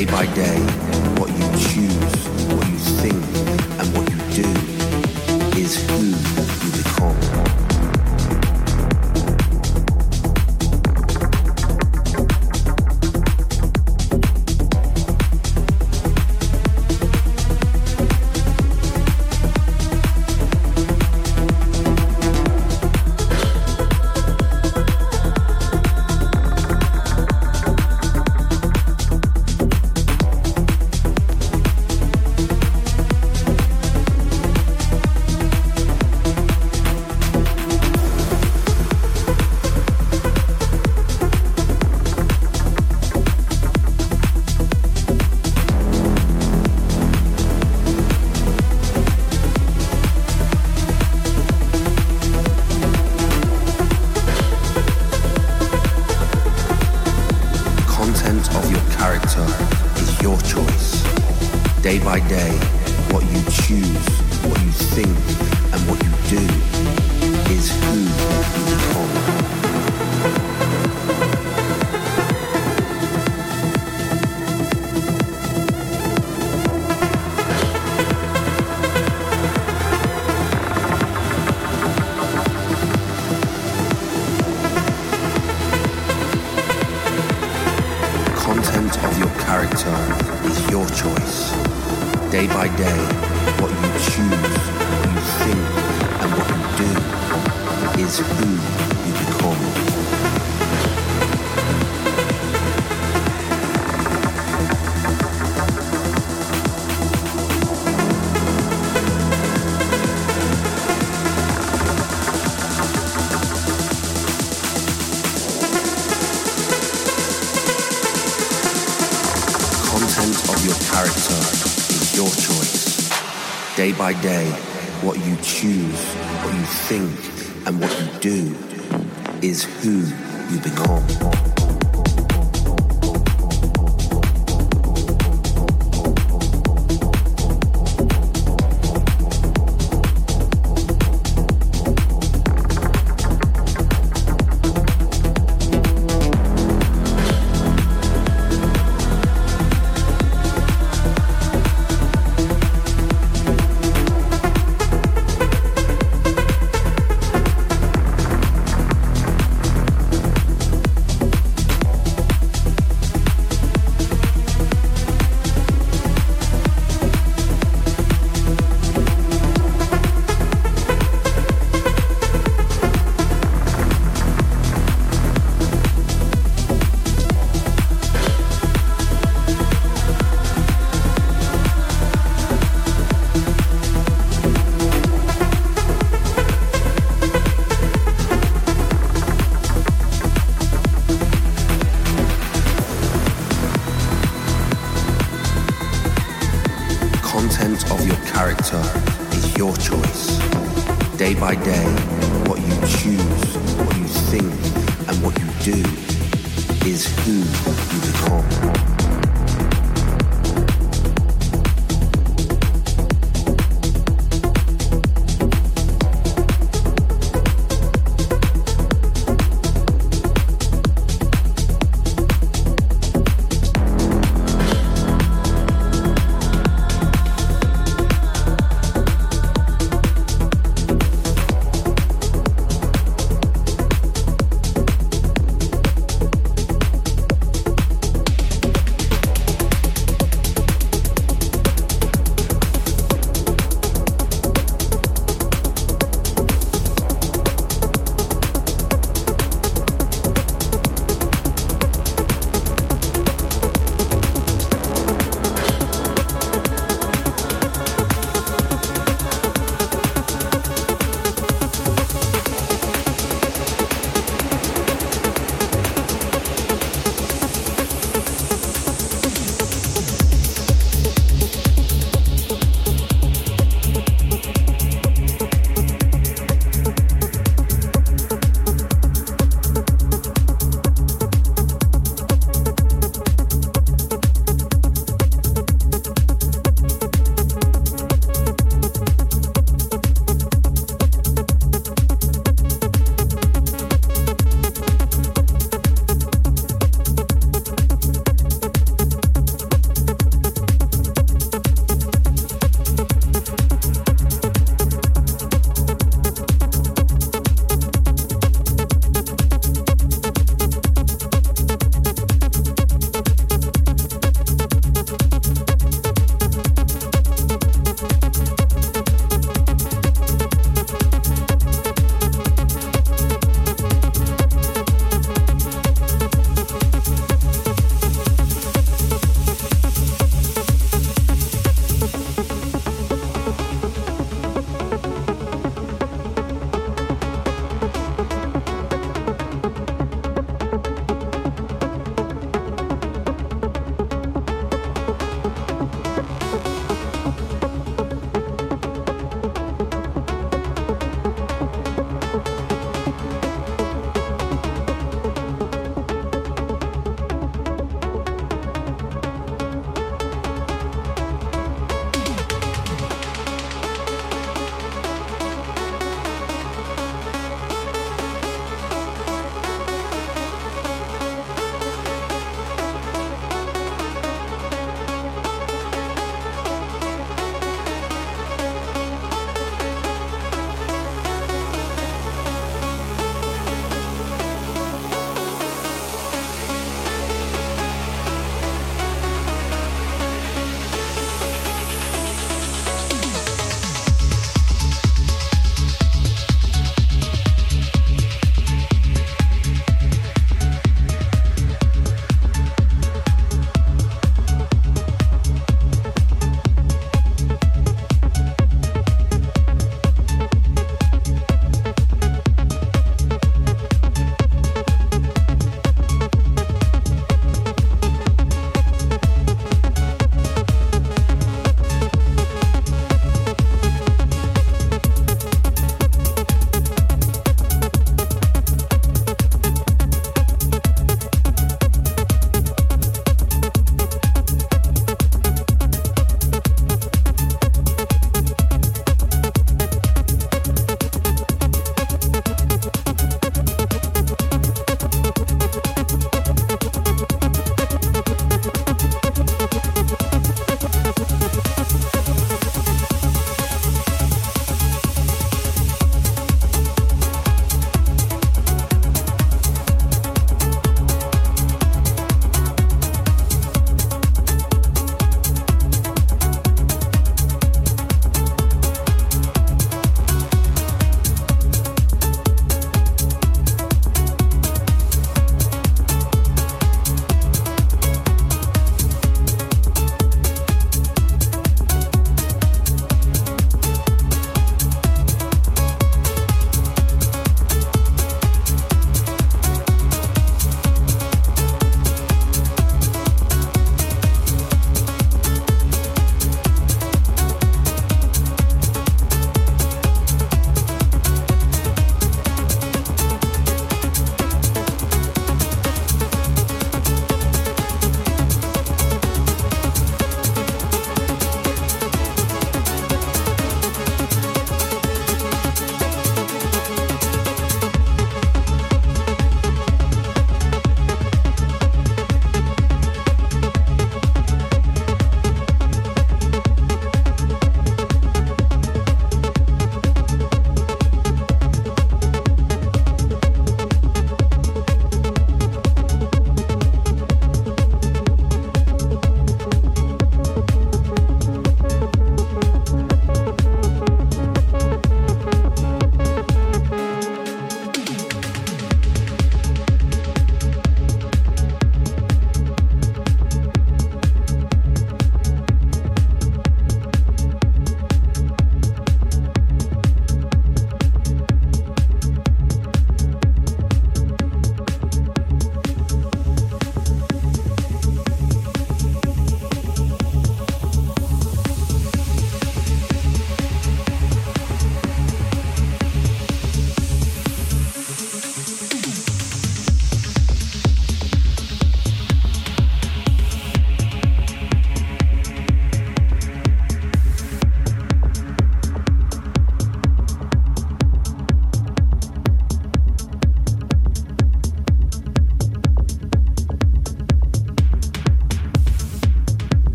day by day. by day, what you choose, what you think, and what you do is who you become.